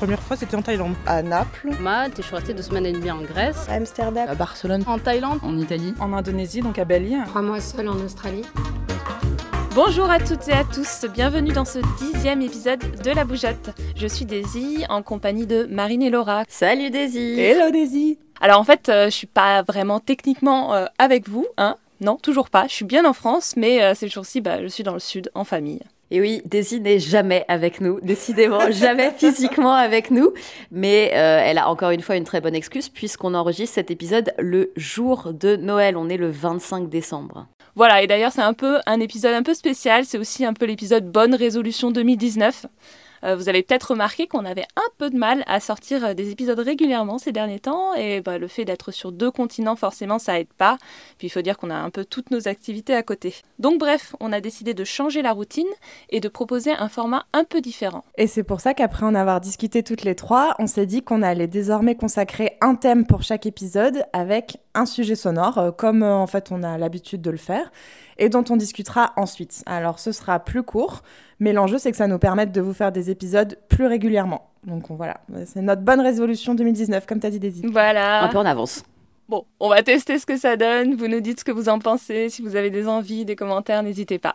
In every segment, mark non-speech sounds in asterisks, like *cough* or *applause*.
première fois, c'était en Thaïlande. À Naples. Malte, et je suis restée deux semaines et demie en Grèce. À Amsterdam. À Barcelone. En Thaïlande. En Italie. En Indonésie, donc à Bali. Trois mois seule en Australie. Bonjour à toutes et à tous, bienvenue dans ce dixième épisode de La Bougeotte. Je suis Daisy en compagnie de Marine et Laura. Salut Daisy Hello Daisy Alors en fait, euh, je suis pas vraiment techniquement euh, avec vous, hein Non, toujours pas. Je suis bien en France, mais euh, ces jours-ci, bah, je suis dans le sud, en famille. Et oui, Daisy n'est jamais avec nous, décidément, *laughs* jamais physiquement avec nous. Mais euh, elle a encore une fois une très bonne excuse puisqu'on enregistre cet épisode le jour de Noël. On est le 25 décembre. Voilà, et d'ailleurs c'est un peu un épisode un peu spécial, c'est aussi un peu l'épisode Bonne résolution 2019. Euh, vous avez peut-être remarqué qu'on avait un peu de mal à sortir euh, des épisodes régulièrement ces derniers temps, et bah, le fait d'être sur deux continents, forcément, ça aide pas. Puis il faut dire qu'on a un peu toutes nos activités à côté. Donc bref, on a décidé de changer la routine et de proposer un format un peu différent. Et c'est pour ça qu'après en avoir discuté toutes les trois, on s'est dit qu'on allait désormais consacrer un thème pour chaque épisode avec un sujet sonore, euh, comme en fait on a l'habitude de le faire, et dont on discutera ensuite. Alors ce sera plus court, mais l'enjeu c'est que ça nous permette de vous faire des épisodes plus régulièrement. Donc on, voilà, c'est notre bonne résolution 2019, comme t'as dit Daisy. Voilà. Un peu en avance. Bon, on va tester ce que ça donne. Vous nous dites ce que vous en pensez. Si vous avez des envies, des commentaires, n'hésitez pas.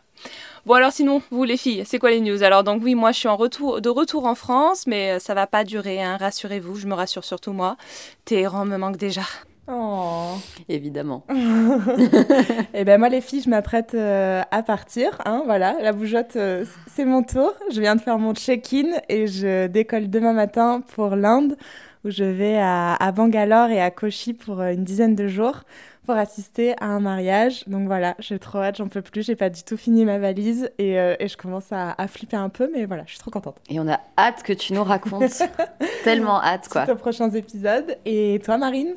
Bon alors sinon, vous les filles, c'est quoi les news? Alors donc oui, moi je suis en retour, de retour en France, mais ça va pas durer, hein, rassurez-vous, je me rassure surtout moi. Téhéran me manque déjà. Oh. Évidemment. *laughs* *laughs* Et ben moi les filles, je m'apprête euh, à partir. Hein, voilà, la bougeotte, euh, c'est mon tour. Je viens de faire mon check-in et je décolle demain matin pour l'Inde, où je vais à, à, Bangalore et à Kochi pour euh, une dizaine de jours pour assister à un mariage. Donc voilà, j'ai trop hâte, j'en peux plus. J'ai pas du tout fini ma valise et, euh, et je commence à, à, flipper un peu, mais voilà, je suis trop contente. Et on a hâte que tu nous racontes. *laughs* Tellement hâte quoi. Suite aux prochains épisodes. Et toi, Marine?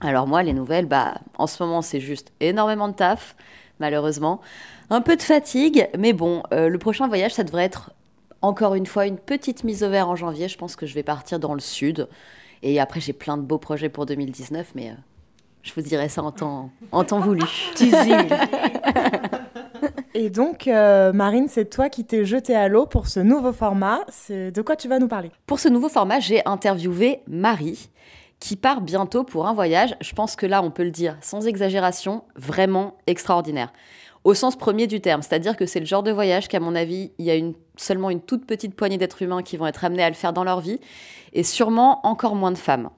Alors moi, les nouvelles, bah, en ce moment, c'est juste énormément de taf, malheureusement. Un peu de fatigue, mais bon, euh, le prochain voyage, ça devrait être encore une fois une petite mise au vert en janvier. Je pense que je vais partir dans le sud. Et après, j'ai plein de beaux projets pour 2019, mais euh, je vous dirai ça en temps, en temps voulu. *laughs* Teasing Et donc, euh, Marine, c'est toi qui t'es jetée à l'eau pour ce nouveau format. De quoi tu vas nous parler? Pour ce nouveau format, j'ai interviewé Marie qui part bientôt pour un voyage, je pense que là, on peut le dire sans exagération, vraiment extraordinaire. Au sens premier du terme, c'est-à-dire que c'est le genre de voyage qu'à mon avis, il y a seulement une toute petite poignée d'êtres humains qui vont être amenés à le faire dans leur vie, et sûrement encore moins de femmes.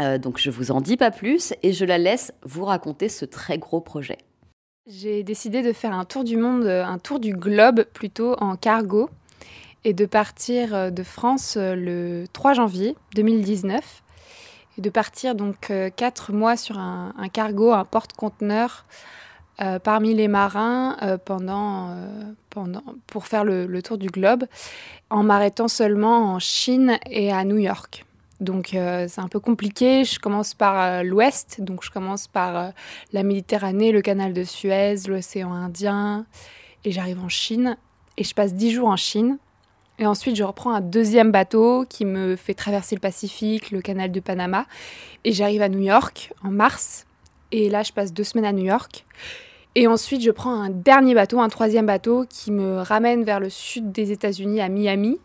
Euh, donc je vous en dis pas plus, et je la laisse vous raconter ce très gros projet. J'ai décidé de faire un tour du monde, un tour du globe plutôt en cargo, et de partir de France le 3 janvier 2019 et de partir donc euh, quatre mois sur un, cargo, un porte-conteneur euh, parmi les marins euh, pendant, pendant, pour faire le, le, tour du globe, en m'arrêtant seulement en Chine et à New York. Donc c'est un peu compliqué. Je commence par l'ouest, donc je commence par la Méditerranée, le canal de Suez, l'océan Indien, et j'arrive en Chine. Et je passe dix jours en Chine. Et ensuite, je reprends un deuxième bateau qui me fait traverser le Pacifique, le canal de Panama. Et j'arrive à New York en mars. Et là, je passe deux semaines à New York. Et ensuite, je prends un dernier bateau, un troisième bateau qui me ramène vers le sud des États-Unis, à Miami.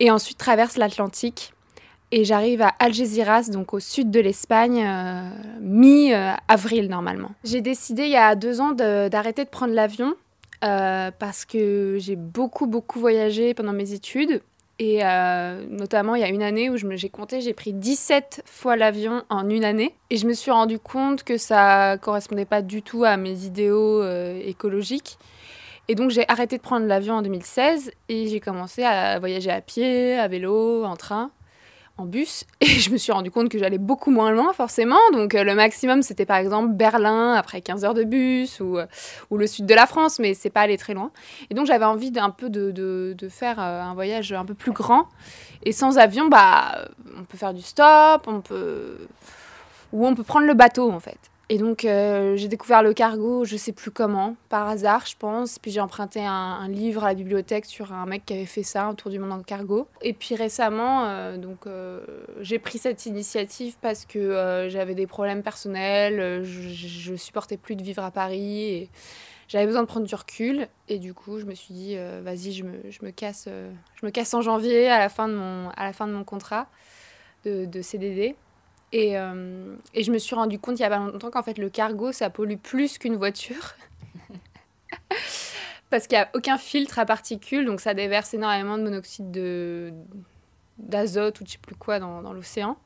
Et ensuite, traverse l'Atlantique. Et j'arrive à Algeciras, donc au sud de l'Espagne, euh, mi-avril normalement. J'ai décidé il y a deux ans d'arrêter de prendre l'avion euh, parce que j'ai beaucoup, beaucoup voyagé pendant mes études. Et euh, notamment, il y a une année où j'ai compté, j'ai pris 17 fois l'avion en une année. Et je me suis rendu compte que ça correspondait pas du tout à mes idéaux euh, écologiques. Et donc, j'ai arrêté de prendre l'avion en 2016 et j'ai commencé à voyager à pied, à vélo, en train en bus *laughs* et je me suis rendu compte que j'allais beaucoup moins loin forcément. Donc euh, le maximum c'était par exemple Berlin après 15 heures de bus ou, euh, ou le sud de la France, mais c'est pas aller très loin. Et donc j'avais envie d'un peu de, de, de faire euh, un voyage un peu plus grand. Et sans avion, bah on peut faire du stop, on peut ou on peut prendre le bateau en fait. Et donc, euh, j'ai découvert le cargo, je sais plus comment, par hasard, je pense. Puis j'ai emprunté un, livre à la bibliothèque sur un mec qui avait fait ça, un tour du monde en cargo. Et puis récemment, euh, donc, euh, j'ai pris cette initiative parce que j'avais des problèmes personnels, je, je, supportais plus de vivre à Paris. Et j'avais besoin de prendre du recul et du coup je me suis dit vas-y je me, je me casse je me casse en janvier à la fin de mon à la fin de mon contrat de CDD et, euh, et, je me suis rendu compte il y a pas longtemps qu'en fait le cargo ça pollue plus qu'une voiture *laughs* parce qu'il n'y a aucun filtre à particules donc ça déverse énormément de monoxyde de d'azote ou je sais plus quoi dans, dans l'océan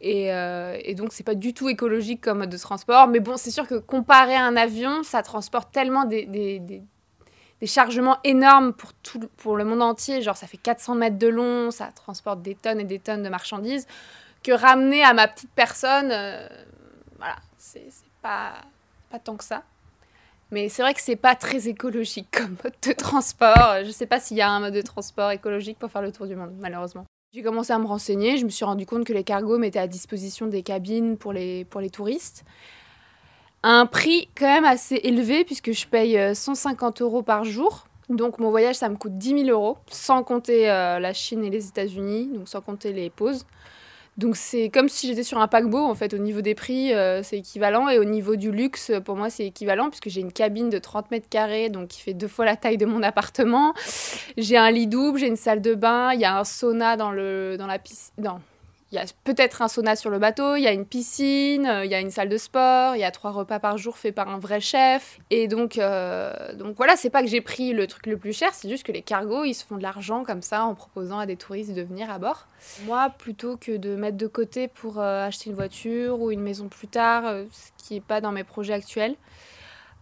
et, euh, et, donc, c'est pas du tout écologique comme mode de transport. Mais bon, c'est sûr que comparé à un avion, ça transporte tellement des, des, des, des, chargements énormes pour, tout, pour le monde entier. Genre, ça fait 400 mètres de long, ça transporte des tonnes et des tonnes de marchandises. Que ramener à ma petite personne, euh, voilà, c'est pas, pas tant que ça. Mais c'est vrai que c'est pas très écologique *laughs* comme mode de transport. Je sais pas s'il y a un mode de transport écologique pour faire le tour du monde, malheureusement. J'ai commencé à me renseigner, je me suis rendu compte que les cargos mettaient à disposition des cabines pour les, pour les touristes. Un prix quand même assez élevé puisque je paye 150 euh, euros par jour. Donc mon voyage, ça me coûte 10 000 euros, sans compter euh, la Chine et les États-Unis, donc sans compter les pauses. Donc c'est comme si j'étais sur un paquebot en fait au niveau des prix euh, c'est équivalent et au niveau du luxe pour moi c'est équivalent puisque j'ai une cabine de 30 mètres carrés donc qui fait deux fois la taille de mon appartement. J'ai un lit double, j'ai une salle de bain, il y a un sauna dans, le, dans la piscine. Il y a peut-être un sauna sur le bateau, il y a une piscine, euh, il y a une salle de sport, il y a trois repas par jour faits par un vrai chef. Et donc, euh, donc voilà, c'est pas que j'ai pris le truc le plus cher, c'est juste que les cargos, ils se font de l'argent comme ça en proposant à des touristes de venir à bord. Moi, plutôt que de mettre de côté pour euh, acheter une voiture ou une maison plus tard, ce qui n'est pas dans mes projets actuels,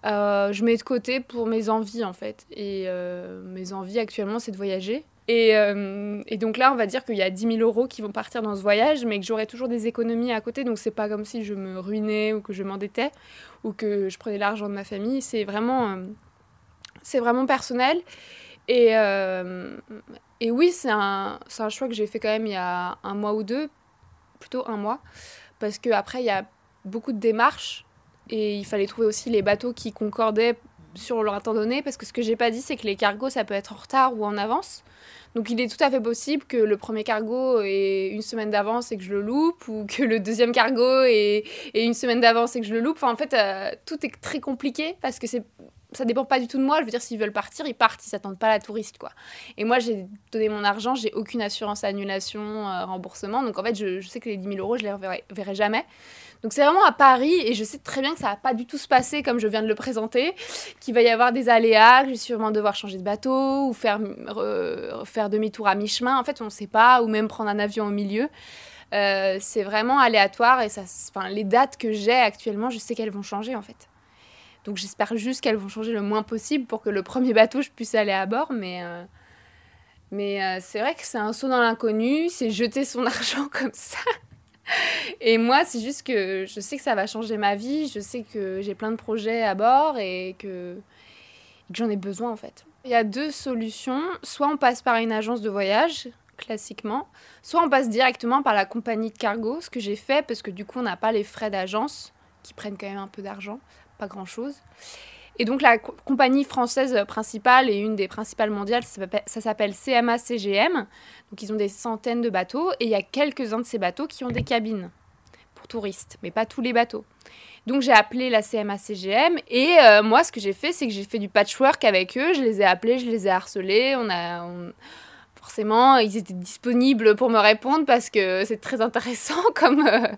je mets de côté pour mes envies en fait. Et mes envies actuellement, c'est de voyager. Et, euh, et, donc là, on va dire qu'il y a 10 000 euros qui vont partir dans ce voyage, mais que j'aurai toujours des économies à côté. Donc c'est pas comme si je me ruinais ou que je m'endettais ou que je prenais l'argent de ma famille. C'est vraiment, euh, vraiment personnel. Et, euh, et oui, c'est un, un choix que j'ai fait quand même il y a un mois ou deux, plutôt un mois, parce qu'après, il y a beaucoup de démarches et il fallait trouver aussi les bateaux qui concordaient sur leur temps donné, parce que ce que j'ai pas dit, c'est que les cargos, ça peut être en retard ou en avance. Donc il est tout à fait possible que le premier cargo ait une semaine d'avance et que je le loupe, ou que le deuxième cargo ait, une semaine d'avance et que je le loupe. En fait, euh, tout est très compliqué parce que c'est ça dépend pas du tout de moi. Je veux dire, s'ils veulent partir, ils partent, ils s'attendent pas à la touriste, quoi. Et moi, j'ai donné mon argent, j'ai aucune assurance annulation, euh, remboursement. Donc en fait, je, sais que les 10 000 euros, je les reverrai, verrai jamais. Donc c'est vraiment à Paris et je sais très bien que ça va pas du tout se passer comme je viens de le présenter, qu'il va y avoir des aléas, que je vais sûrement devoir changer de bateau ou faire, faire demi-tour à mi-chemin. En fait, on ne sait pas, ou même prendre un avion au milieu. Euh, c'est vraiment aléatoire et ça, les dates que j'ai actuellement, je sais qu'elles vont changer en fait. Donc j'espère juste qu'elles vont changer le moins possible pour que le premier bateau, je puisse aller à bord. Mais, euh, mais euh, c'est vrai que c'est un saut dans l'inconnu, c'est jeter son *laughs* argent comme ça. Et moi, c'est juste que je sais que ça va changer ma vie, je sais que j'ai plein de projets à bord et que, que j'en ai besoin en fait. Il y a deux solutions. Soit on passe par une agence de voyage, classiquement, soit on passe directement par la compagnie de cargo, ce que j'ai fait parce que du coup on n'a pas les frais d'agence qui prennent quand même un peu d'argent pas grand-chose. Et donc la compagnie française principale et une des principales mondiales, ça s'appelle CMA-CGM. Donc ils ont des centaines de bateaux et il y a quelques-uns de ces bateaux qui ont des cabines pour touristes, mais pas tous les bateaux. Donc j'ai appelé la CMA-CGM et euh, moi ce que j'ai fait c'est que j'ai fait du patchwork avec eux, je les ai appelés, je les ai harcelés, on a forcément, ils étaient disponibles pour me répondre parce que c'est très intéressant *laughs* comme, euh,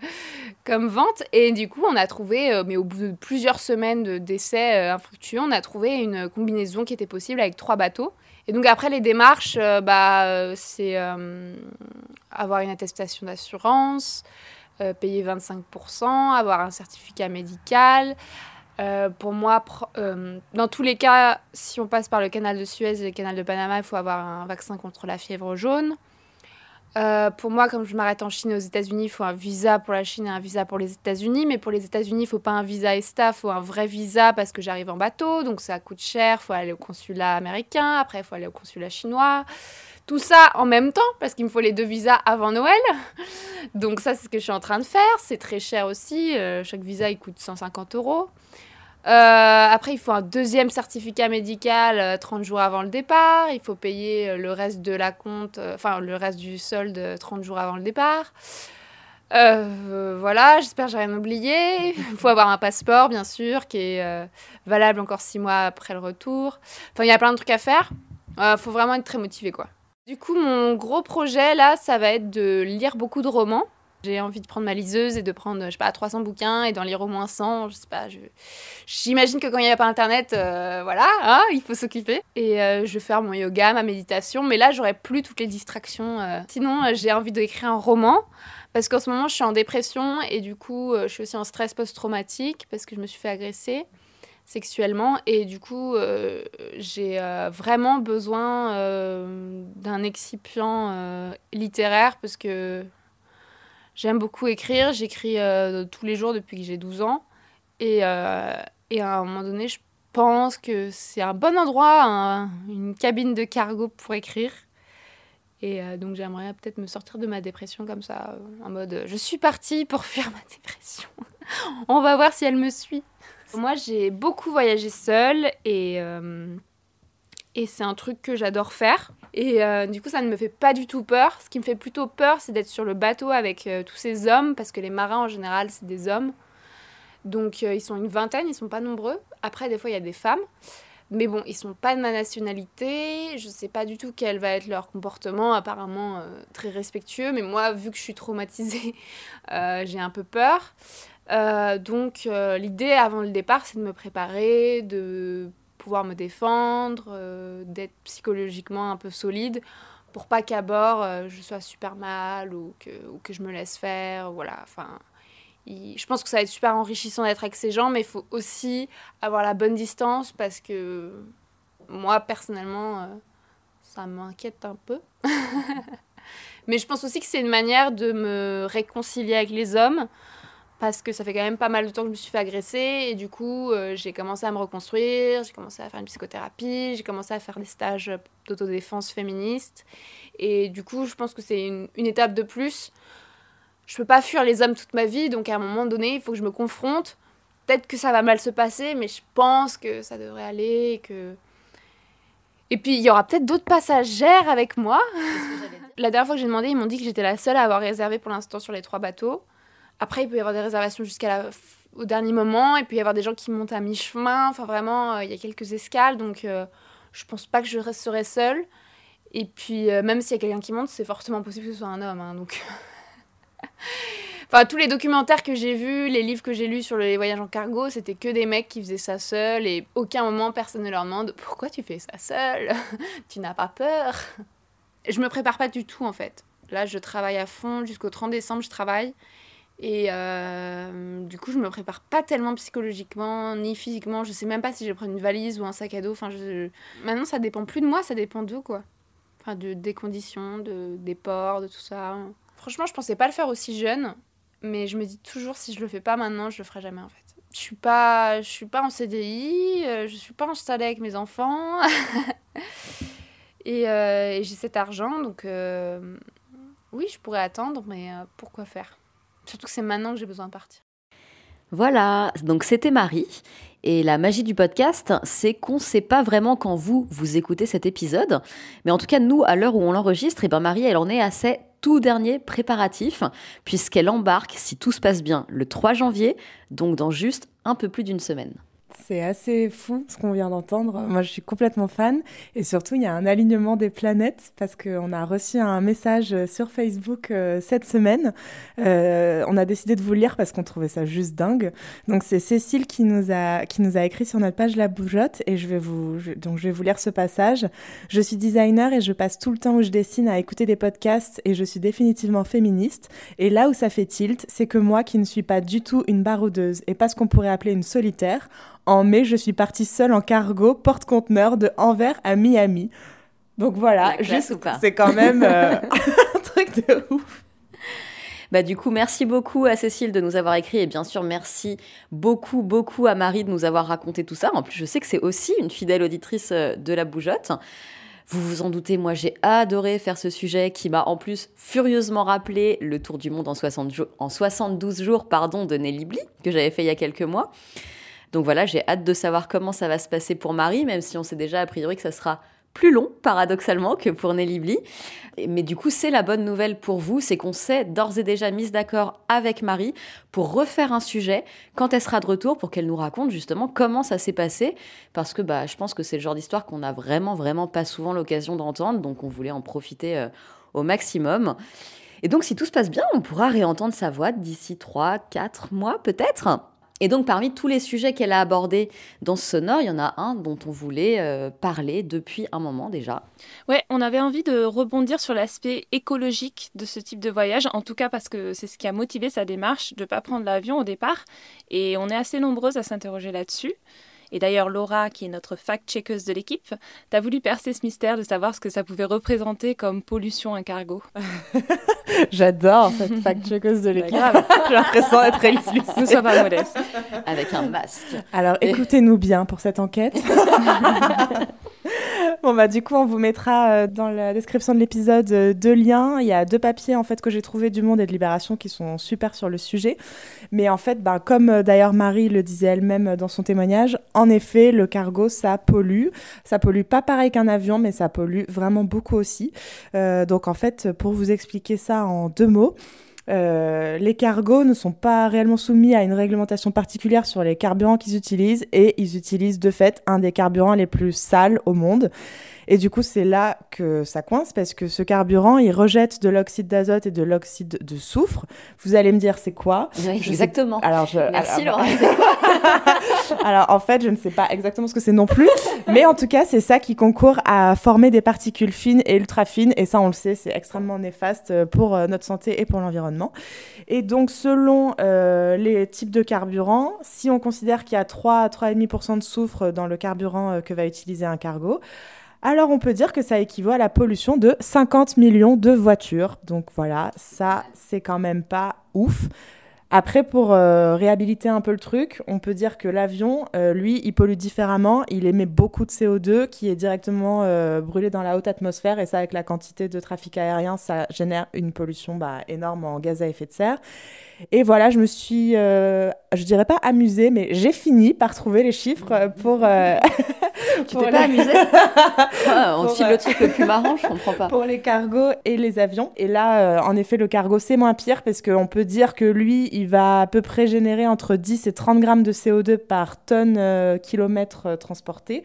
comme vente. Et du coup, on a trouvé, euh, mais au bout de plusieurs semaines d'essais euh, infructueux, on a trouvé une combinaison qui était possible avec trois bateaux. Et donc après les démarches, bah, c'est avoir une attestation d'assurance, payer 25%, avoir un certificat médical, euh, pour moi, euh, dans tous les cas, si on passe par le canal de Suez et le canal de Panama, il faut avoir un vaccin contre la fièvre jaune. Euh, pour moi, comme je m'arrête en Chine et aux États-Unis, il faut un visa pour la Chine et un visa pour les États-Unis. Mais pour les États-Unis, il faut pas un visa ESTA, il faut un vrai visa parce que j'arrive en bateau, donc ça coûte cher. Il faut aller au consulat américain, après il faut aller au consulat chinois. Tout ça en même temps parce qu'il me faut les deux visas avant Noël. Donc ça, c'est ce que je suis en train de faire. C'est très cher aussi. chaque visa, il coûte 150 euros. Euh, après, il faut un deuxième certificat médical 30 euh, jours avant le départ. Il faut payer euh, le reste de la compte, enfin le reste du solde 30 jours avant le départ. Voilà, j'espère que j'ai rien oublié. Il faut avoir un passeport, bien sûr, qui est valable encore six mois après le retour. Enfin, il y a plein de trucs à faire. Il faut vraiment être très motivé, quoi. Du coup, mon gros projet, là, ça va être de lire beaucoup de romans. J'ai envie de prendre ma liseuse et de prendre, je sais pas, 300 bouquins et d'en lire au moins 100. Je sais pas, j'imagine que quand il n'y a pas Internet, euh, voilà, hein, il faut s'occuper. Et euh, je vais faire mon yoga, ma méditation, mais là, j'aurai plus toutes les distractions. Euh. Sinon, j'ai envie d'écrire un roman parce qu'en ce moment, je suis en dépression et du coup, je suis aussi en stress post-traumatique parce que je me suis fait agresser sexuellement et du coup j'ai vraiment besoin d'un excipient littéraire parce que J'aime beaucoup écrire. J'écris euh, tous les jours depuis que j'ai 12 ans. Et, euh, et, à un moment donné, je pense que c'est un bon endroit, une cabine de cargo pour écrire. Et euh, donc j'aimerais peut-être me sortir de ma dépression comme ça, en mode je suis partie pour *laughs* fuir ma dépression. On va voir si elle me suit. Moi j'ai beaucoup voyagé seule et et c'est un truc que j'adore faire. Et euh, du coup, ça ne me fait pas du tout peur. Ce qui me fait plutôt peur, c'est d'être sur le bateau avec euh, tous ces hommes, parce que les marins en général, c'est des hommes. Donc euh, ils sont une vingtaine, ils sont pas nombreux. Après, des fois, il y a des femmes. Mais bon, ils sont pas de ma nationalité. Je sais pas du tout quel va être leur comportement. Apparemment très respectueux. Mais moi, vu que je suis traumatisée, *laughs* j'ai un peu peur. donc l'idée avant le départ, c'est de me préparer, de pouvoir me défendre, euh, d'être psychologiquement un peu solide pour pas qu'à bord euh, je sois super mal ou que, je me laisse faire. Voilà, enfin, je pense que ça va être super enrichissant d'être avec ces gens, mais il faut aussi avoir la bonne distance parce que moi, personnellement, euh, ça m'inquiète un peu. *laughs* mais je pense aussi que c'est une manière de me réconcilier avec les hommes parce que ça fait quand même pas mal de temps que je me suis fait agresser et du coup euh, j'ai commencé à me reconstruire, j'ai commencé à faire une psychothérapie, j'ai commencé à faire des stages d'autodéfense féministe et du coup je pense que c'est une, une, étape de plus. Je peux pas fuir les hommes toute ma vie donc à un moment donné il faut que je me confronte. Peut-être que ça va mal se passer mais je pense que ça devrait aller et que... Et puis il y aura peut-être d'autres passagères avec moi. la dernière fois que j'ai demandé ils m'ont dit que j'étais la seule à avoir réservé pour l'instant sur les trois bateaux. Après, il peut y avoir des réservations jusqu'à au dernier moment, et puis y avoir des gens qui montent à mi-chemin. Enfin, vraiment, euh, il y a quelques escales, donc euh, je pense pas que je resterai seule. Et puis, euh, même s'il y a quelqu'un qui monte, c'est fortement possible que ce soit un homme. Hein, donc. *laughs* enfin, tous les documentaires que j'ai vus, les livres que j'ai lus sur les voyages en cargo, c'était que des mecs qui faisaient ça seuls, et aucun moment personne ne leur demande pourquoi tu fais ça seul *laughs* Tu n'as pas peur? Je me prépare pas du tout en fait. Là, je travaille à fond jusqu'au 30 décembre, je travaille. Et euh, du coup, je me prépare pas tellement psychologiquement ni physiquement. Je sais même pas si je vais prendre une valise ou un sac à dos. Enfin. Maintenant, ça dépend plus de moi, ça dépend d'eux, quoi. Enfin, de, des conditions, de, des ports, de tout ça. Franchement, je pensais pas le faire aussi jeune, mais je me dis toujours si je le fais pas maintenant, je le ferai jamais en fait. Je suis pas, je suis pas en CDI, euh, je suis pas installée avec mes enfants. *laughs* euh, et j'ai cet argent, donc oui, je pourrais attendre, mais pourquoi faire? Surtout que c'est maintenant que j'ai besoin de partir. Voilà, donc c'était Marie. Et la magie du podcast, c'est qu'on ne sait pas vraiment quand vous, vous écoutez cet épisode. Mais en tout cas, nous, à l'heure où on l'enregistre, et eh ben Marie, elle en est à ses tout derniers préparatifs, puisqu'elle embarque, si tout se passe bien, le 3 janvier, donc dans juste un peu plus d'une semaine. C'est assez fou ce qu'on vient d'entendre. Moi, je suis complètement fan. Et surtout, il y a un alignement des planètes parce qu'on a reçu un message sur Facebook euh, cette semaine. Euh, on a décidé de vous lire parce qu'on trouvait ça juste dingue. Donc, c'est Cécile qui nous, a, qui nous a écrit sur notre page La Bougeotte. Et je vais, vous, donc, je vais vous lire ce passage. Je suis designer et je passe tout le temps où je dessine à écouter des podcasts et je suis définitivement féministe. Et là où ça fait tilt, c'est que moi qui ne suis pas du tout une baroudeuse et pas ce qu'on pourrait appeler une solitaire, en mai, je suis partie seule en cargo porte-conteneur de Anvers à Miami. Donc voilà, c'est quand même euh, *laughs* un truc de ouf. Bah, du coup, merci beaucoup à Cécile de nous avoir écrit et bien sûr, merci beaucoup, beaucoup à Marie de nous avoir raconté tout ça. En plus, je sais que c'est aussi une fidèle auditrice euh, de la bougeotte. Vous vous en doutez, moi j'ai adoré faire ce sujet qui m'a en plus furieusement rappelé le tour du monde en, 60 en 72 jours pardon, de Nelly Bly, que j'avais fait il y a quelques mois. Donc voilà, j'ai hâte de savoir comment ça va se passer pour Marie, même si on sait déjà a priori que ça sera plus long, paradoxalement, que pour Nelly Bly. Mais du coup, c'est la bonne nouvelle pour vous, c'est qu'on s'est d'ores et déjà mise d'accord avec Marie pour refaire un sujet quand elle sera de retour, pour qu'elle nous raconte justement comment ça s'est passé. Parce que bah, je pense que c'est le genre d'histoire qu'on a vraiment, vraiment pas souvent l'occasion d'entendre, donc on voulait en profiter euh, au maximum. Et donc, si tout se passe bien, on pourra réentendre sa voix d'ici 3, 4 mois peut-être. Et donc, parmi tous les sujets qu'elle a abordés dans ce sonore, il y en a un dont on voulait euh, parler depuis un moment déjà. Ouais, on avait envie de rebondir sur l'aspect écologique de ce type de voyage, en tout cas parce que c'est ce qui a motivé sa démarche de ne pas prendre l'avion au départ. Et on est assez nombreuses à s'interroger là-dessus. Et d'ailleurs, Laura, qui est notre fact-checkeuse de l'équipe, t'as voulu percer ce mystère de savoir ce que ça pouvait représenter comme pollution un cargo. *laughs* J'adore cette *laughs* fact-checkeuse de l'équipe. *laughs* J'ai l'impression d'être Elise Ne sois pas modeste. Avec un masque. Alors, écoutez-nous bien pour cette enquête. Bon bah du coup on vous mettra euh, dans la description de l'épisode euh, deux liens. Il y a deux papiers en fait que j'ai trouvé du Monde et de Libération qui sont super sur le sujet. Mais en fait, bah, comme euh, d'ailleurs Marie le disait elle-même dans son témoignage, en effet le cargo ça pollue. Ça pollue pas pareil qu'un avion, mais ça pollue vraiment beaucoup aussi. donc en fait, pour vous expliquer ça en deux mots. Euh, les cargos ne sont pas réellement soumis à une réglementation particulière sur les carburants qu'ils utilisent et ils utilisent de fait un des carburants les plus sales au monde. Et du coup, c'est là que ça coince parce que ce carburant, il rejette de l'oxyde d'azote et de l'oxyde de soufre. Vous allez me dire, c'est quoi Exactement. Alors, je... Merci Laura. *laughs* alors, en fait, je ne sais pas exactement ce que c'est non plus. mais en tout cas, c'est ça qui concourt à former des particules fines et ultra fines. Et ça, on le sait, c'est extrêmement néfaste pour euh, notre santé et pour l'environnement. Et donc, selon euh, les types de carburant, si on considère qu'il y a 3 à 3,5% de soufre dans le carburant euh, que va utiliser un cargo, alors on peut dire que ça équivaut à la pollution de 50 millions de voitures. Donc voilà, ça c'est quand même pas ouf. Après, pour euh, réhabiliter un peu le truc, on peut dire que l'avion, euh, lui, il pollue différemment. Il émet beaucoup de CO2 qui est directement euh, brûlé dans la haute atmosphère. Et ça, avec la quantité de trafic aérien, ça génère une pollution bah, énorme en gaz à effet de serre. Et voilà, je me suis, je dirais pas amusée, mais j'ai fini par trouver les chiffres pour. *laughs* tu t'es pas amusée *laughs* ah, On file le truc le plus marrant, je comprends pas. Pour les cargos et les avions. Et là, en effet, le cargo, c'est moins pire parce qu'on peut dire que lui, il va à peu près générer entre 10 et 30 grammes de CO2 par tonne euh, kilomètre euh, transporté,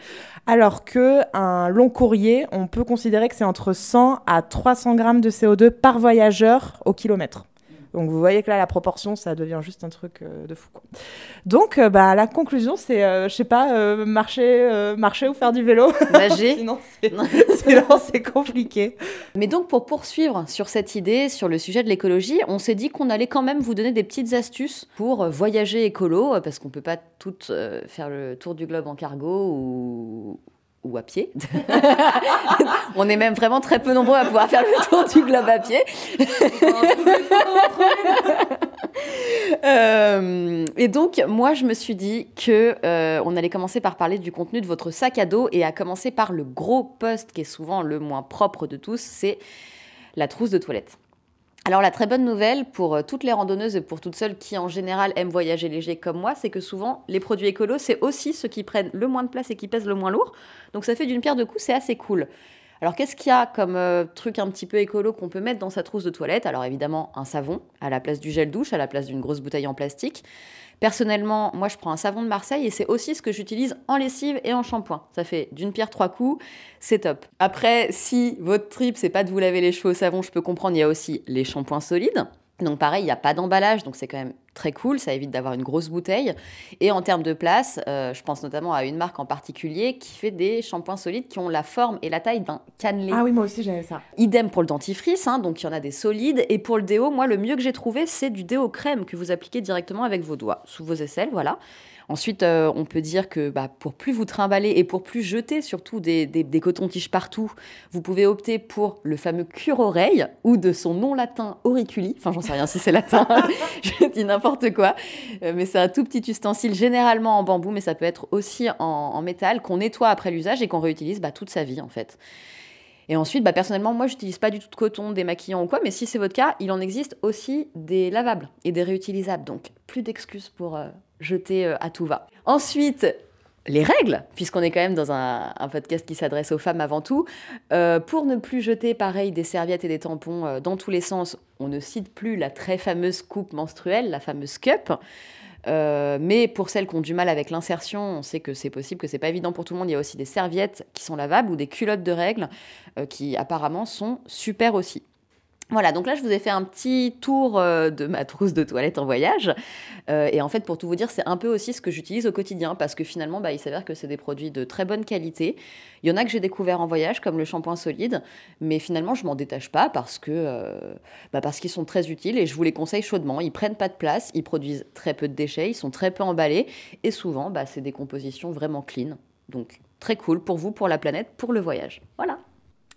alors que un long courrier, on peut considérer que c'est entre 100 à 300 grammes de CO2 par voyageur au kilomètre. Donc vous voyez que là, la proportion, ça devient juste un truc euh, de fou. Quoi. Donc euh, bah, la conclusion, c'est, euh, je sais pas, marcher, marcher ou faire du vélo. Nager. *laughs* *laughs* sinon, c'est compliqué. Mais donc pour poursuivre sur cette idée, sur le sujet de l'écologie, on s'est dit qu'on allait quand même vous donner des petites astuces pour voyager écolo, parce qu'on peut pas toutes faire le tour du globe en cargo ou, ou à pied. *laughs* on est même vraiment très peu nombreux à pouvoir faire le tour du globe à pied. *laughs* Euh, et donc, moi, je me suis dit que euh, on allait commencer par parler du contenu de votre sac à dos et à commencer par le gros poste qui est souvent le moins propre de tous, c'est la trousse de toilette. Alors la très bonne nouvelle pour euh, toutes les randonneuses et pour toutes celles qui en général aiment voyager léger comme moi, c'est que souvent les produits écolos, c'est aussi ceux qui prennent le moins de place et qui pèsent le moins lourd. Donc ça fait d'une pierre deux coups, c'est assez cool. Alors qu'est-ce qu'il y a comme euh, truc un petit peu écolo qu'on peut mettre dans sa trousse de toilette? Alors évidemment un savon à la place du gel douche, à la place d'une grosse bouteille en plastique. Personnellement, moi, je prends un savon de Marseille et c'est aussi ce que j'utilise en lessive et en shampoing. Ça fait d'une pierre trois coups, c'est top. Après, si votre trip, c'est pas de vous laver les cheveux au savon, je peux comprendre, il y a aussi les shampoings solides. Donc pareil, il n'y a pas d'emballage, donc c'est quand même très cool, ça évite d'avoir une grosse bouteille. Et en termes de place, euh, je pense notamment à une marque en particulier qui fait des shampoings solides qui ont la forme et la taille d'un cannelé. Ah oui, moi aussi j'avais ça. Idem pour le dentifrice, hein, donc il y en a des solides. Et pour le déo, moi le mieux que j'ai trouvé, c'est du déo crème que vous appliquez directement avec vos doigts, sous vos aisselles, voilà. Ensuite, euh, on peut dire que bah, pour plus vous trimballer et pour plus jeter surtout des, des, cotons-tiges partout, vous pouvez opter pour le fameux cure-oreille ou de son nom latin auriculi. Enfin, j'en sais rien si c'est latin, *laughs* *laughs* je dis n'importe quoi. Euh, mais c'est un tout petit ustensile, généralement en bambou, mais ça peut être aussi en, métal, qu'on nettoie après l'usage et qu'on réutilise bah, toute sa vie en fait. Et ensuite, bah, personnellement, moi, j'utilise pas du tout de coton démaquillant ou quoi, mais si c'est votre cas, il en existe aussi des lavables et des réutilisables. Donc, plus d'excuses pour, euh, jeter euh, à tout va. Ensuite, les règles, puisqu'on est quand même dans un, podcast qui s'adresse aux femmes avant tout. Euh, pour ne plus jeter, pareil, des serviettes et des tampons euh, dans tous les sens, on ne cite plus la très fameuse coupe menstruelle, la fameuse cup. Euh, mais pour celles qui ont du mal avec l'insertion, on sait que c'est possible, que c'est pas évident pour tout le monde. Il y a aussi des serviettes qui sont lavables ou des culottes de règles qui apparemment sont super aussi. Voilà, donc là, je vous ai fait un petit tour euh, de ma trousse de toilette en voyage. Euh, et en fait, pour tout vous dire, c'est un peu aussi ce que j'utilise au quotidien parce que finalement, bah, il s'avère que c'est des produits de très bonne qualité. Il y en a que j'ai découvert en voyage, comme le shampoing solide, mais finalement, je m'en détache pas parce que euh, bah, parce qu'ils sont très utiles et je vous les conseille chaudement. Ils prennent pas de place, ils produisent très peu de déchets, ils sont très peu emballés et souvent, bah, c'est des compositions vraiment clean. Donc, très cool pour vous, pour la planète, pour le voyage. Voilà.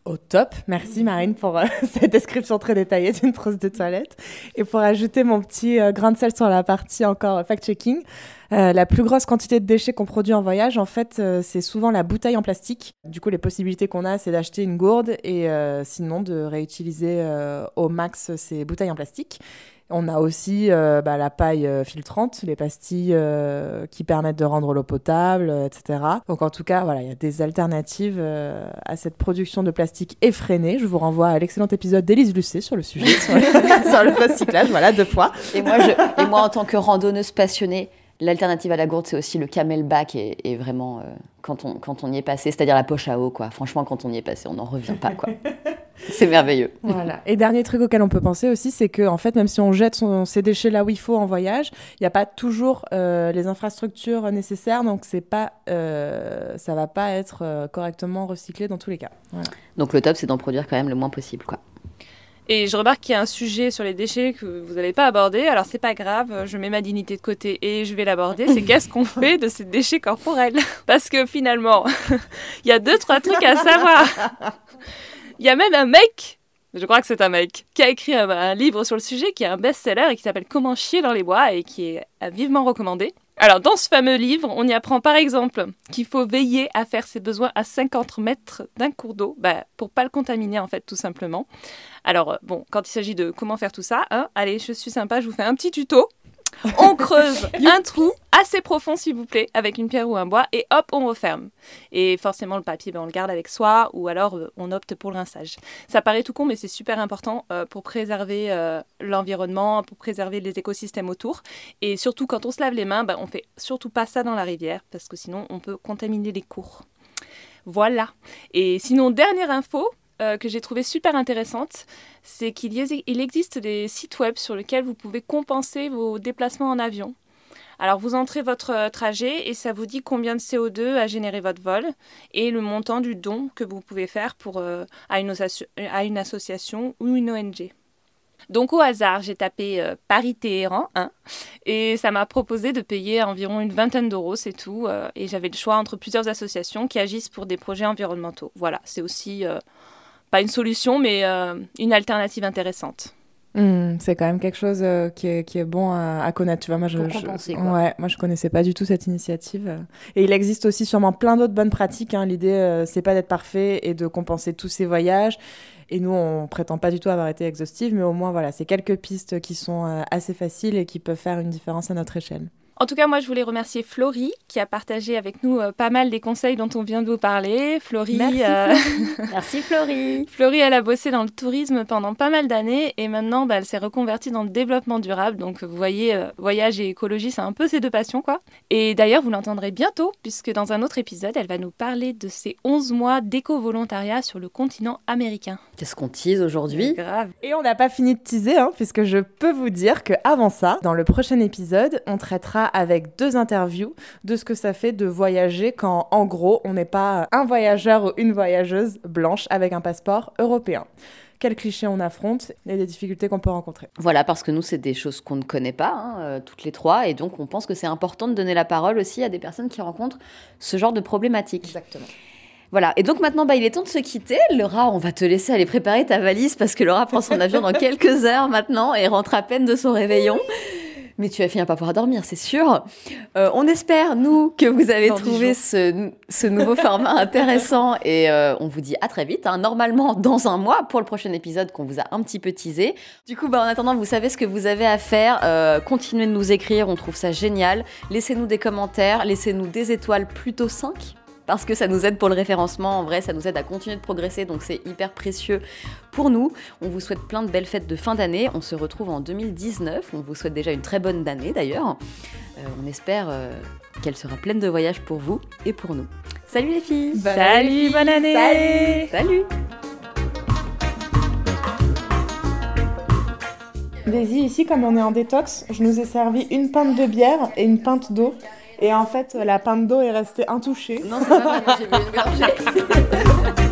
Au top. Merci Marine pour euh, *laughs* cette description très détaillée d'une trousse de toilette. Et pour ajouter mon petit euh, grain de sel sur la partie encore fact-checking, euh, la plus grosse quantité de déchets qu'on produit en voyage, en fait, c'est souvent la bouteille en plastique. Du coup, les possibilités qu'on a, c'est d'acheter une gourde et sinon de réutiliser au max ces bouteilles en plastique. On a aussi euh, bah, la paille euh, filtrante, les pastilles euh, qui permettent de rendre l'eau potable, etc. Donc en tout cas, voilà, il y a des alternatives à cette production de plastique effrénée. Je vous renvoie à l'excellent épisode d'Élise Lucet sur le sujet, sur, le, *laughs* recyclage, voilà, deux fois. Et et moi en tant que randonneuse passionnée, L'alternative à la gourde, c'est aussi le camelback et, et vraiment quand, on, quand on y est passé, c'est-à-dire la poche à eau, quoi. Franchement, quand on y est passé, on n'en revient pas, quoi. *laughs* C'est merveilleux. Voilà. Et dernier truc auquel on peut penser aussi, c'est que en fait, même si on jette son, ses déchets là où il faut en voyage, il n'y a pas toujours euh, les infrastructures nécessaires, donc c'est pas, euh, ça va pas être euh, correctement recyclé dans tous les cas. Donc le top, c'est d'en produire quand même le moins possible, quoi. Et je remarque qu'il y a un sujet sur les déchets que vous n'avez pas abordé. Alors c'est pas grave, je mets ma dignité de côté et je vais l'aborder. C'est qu'est-ce qu'on *laughs* fait de ces déchets corporels? Parce que finalement, *laughs* il y a deux trois trucs à savoir. Il y a même un mec, je crois que c'est un mec, qui a écrit un, livre sur le sujet, qui est un best-seller et qui s'appelle Comment chier dans les bois et qui est vivement recommandé. Alors, dans ce fameux livre, on y apprend par exemple qu'il faut veiller à faire ses besoins à 50 mètres d'un cours d'eau, bah, pour pas le contaminer en fait, tout simplement. Alors, bon, quand il s'agit de comment faire tout ça, hein, allez, je suis sympa, je vous fais un petit tuto. *laughs* On creuse un trou assez profond, s'il vous plaît, avec une pierre ou un bois, et hop, on referme. Et forcément, le papier, ben, on le garde avec soi, ou alors euh, on opte pour le rinçage. Ça paraît tout con, mais c'est super important euh, pour préserver euh, l'environnement, pour préserver les écosystèmes autour. Et surtout, quand on se lave les mains, ben, on fait surtout pas ça dans la rivière, parce que sinon, on peut contaminer les cours. Voilà. Et sinon, dernière info, euh, que j'ai trouvé super intéressante, c'est qu'il il existe des sites web sur lesquels vous pouvez compenser vos déplacements en avion. Alors vous entrez votre euh, trajet et ça vous dit combien de CO2 a généré votre vol et le montant du don que vous pouvez faire pour, euh, à, une à, une association ou une ONG. Donc au hasard, j'ai tapé Paris-Téhéran et ça m'a proposé de payer environ une vingtaine d'euros, c'est tout. et j'avais le choix entre plusieurs associations qui agissent pour des projets environnementaux. Voilà, c'est aussi pas une solution, mais euh, une alternative intéressante. Hmm, c'est quand même quelque chose euh, qui, est, qui, est, bon à, connaître. Tu vois, moi, je, ouais, moi, je connaissais pas du tout cette initiative. Et il existe aussi sûrement plein d'autres bonnes pratiques. Hein. L'idée, euh, c'est pas d'être parfait et de compenser tous ces voyages. Et nous, on prétend pas du tout avoir été exhaustive, mais au moins, voilà, c'est quelques pistes qui sont assez faciles et qui peuvent faire une différence à notre échelle. En tout cas, moi, je voulais remercier Florie qui a partagé avec nous euh, pas mal des conseils dont on vient de vous parler. Florie, merci, euh, *laughs* merci Florie. Florie, elle a bossé dans le tourisme pendant pas mal d'années et maintenant, bah, elle s'est reconvertie dans le développement durable. Donc, vous voyez, euh, voyage et écologie, c'est un peu ses deux passions, quoi. Et d'ailleurs, vous l'entendrez bientôt puisque dans un autre épisode, elle va nous parler de ses 11 mois d'éco-volontariat sur le continent américain. Qu'est-ce qu'on tease aujourd'hui? Grave. Et on n'a pas fini de teaser, hein, puisque je peux vous dire que avant ça, dans le prochain épisode, on traitera avec deux interviews de ce que ça fait de voyager quand, en gros, on n'est pas un voyageur ou une voyageuse blanche avec un passeport européen quels clichés on affronte et les difficultés qu'on peut rencontrer. Voilà, parce que nous, c'est des choses qu'on ne connaît pas, hein, euh, toutes les trois, et donc on pense que c'est important de donner la parole aussi à des personnes qui rencontrent ce genre de problématiques. Exactement. Voilà, et donc maintenant, bah, il est temps de se quitter. Laura, on va te laisser aller préparer ta valise parce que Laura prend son avion dans *laughs* quelques heures maintenant et rentre à peine de son réveillon. Mais tu as fini par pouvoir dormir, c'est sûr. Euh, on espère, nous, que vous avez Dans trouvé ce nouveau format *laughs* intéressant et euh, on vous dit à très vite, hein, normalement dans un mois pour le prochain épisode qu'on vous a un petit peu teasé. Du coup, bah, en attendant, vous savez ce que vous avez à faire. Euh, continuez de nous écrire, on trouve ça génial. Laissez-nous des commentaires, laissez-nous des étoiles plutôt 5 parce que ça nous aide pour le référencement. En vrai, ça nous aide à continuer de progresser, donc c'est hyper précieux pour nous. On vous souhaite plein de belles fêtes de fin d'année. On se retrouve en 2019. On vous souhaite déjà une très bonne année d'ailleurs. Euh, on espère euh, qu'elle sera pleine de voyages pour vous et pour nous. Salut les filles Bonne Salut, année, filles. bonne année Salut Salut Daisy, ici, comme on est en détox, je nous ai servi une pinte de bière et une pinte d'eau. Et en fait, la pinte d'eau est restée intouchée. Non, c'est pas vrai, moi, j'ai bu une gorgée. *laughs*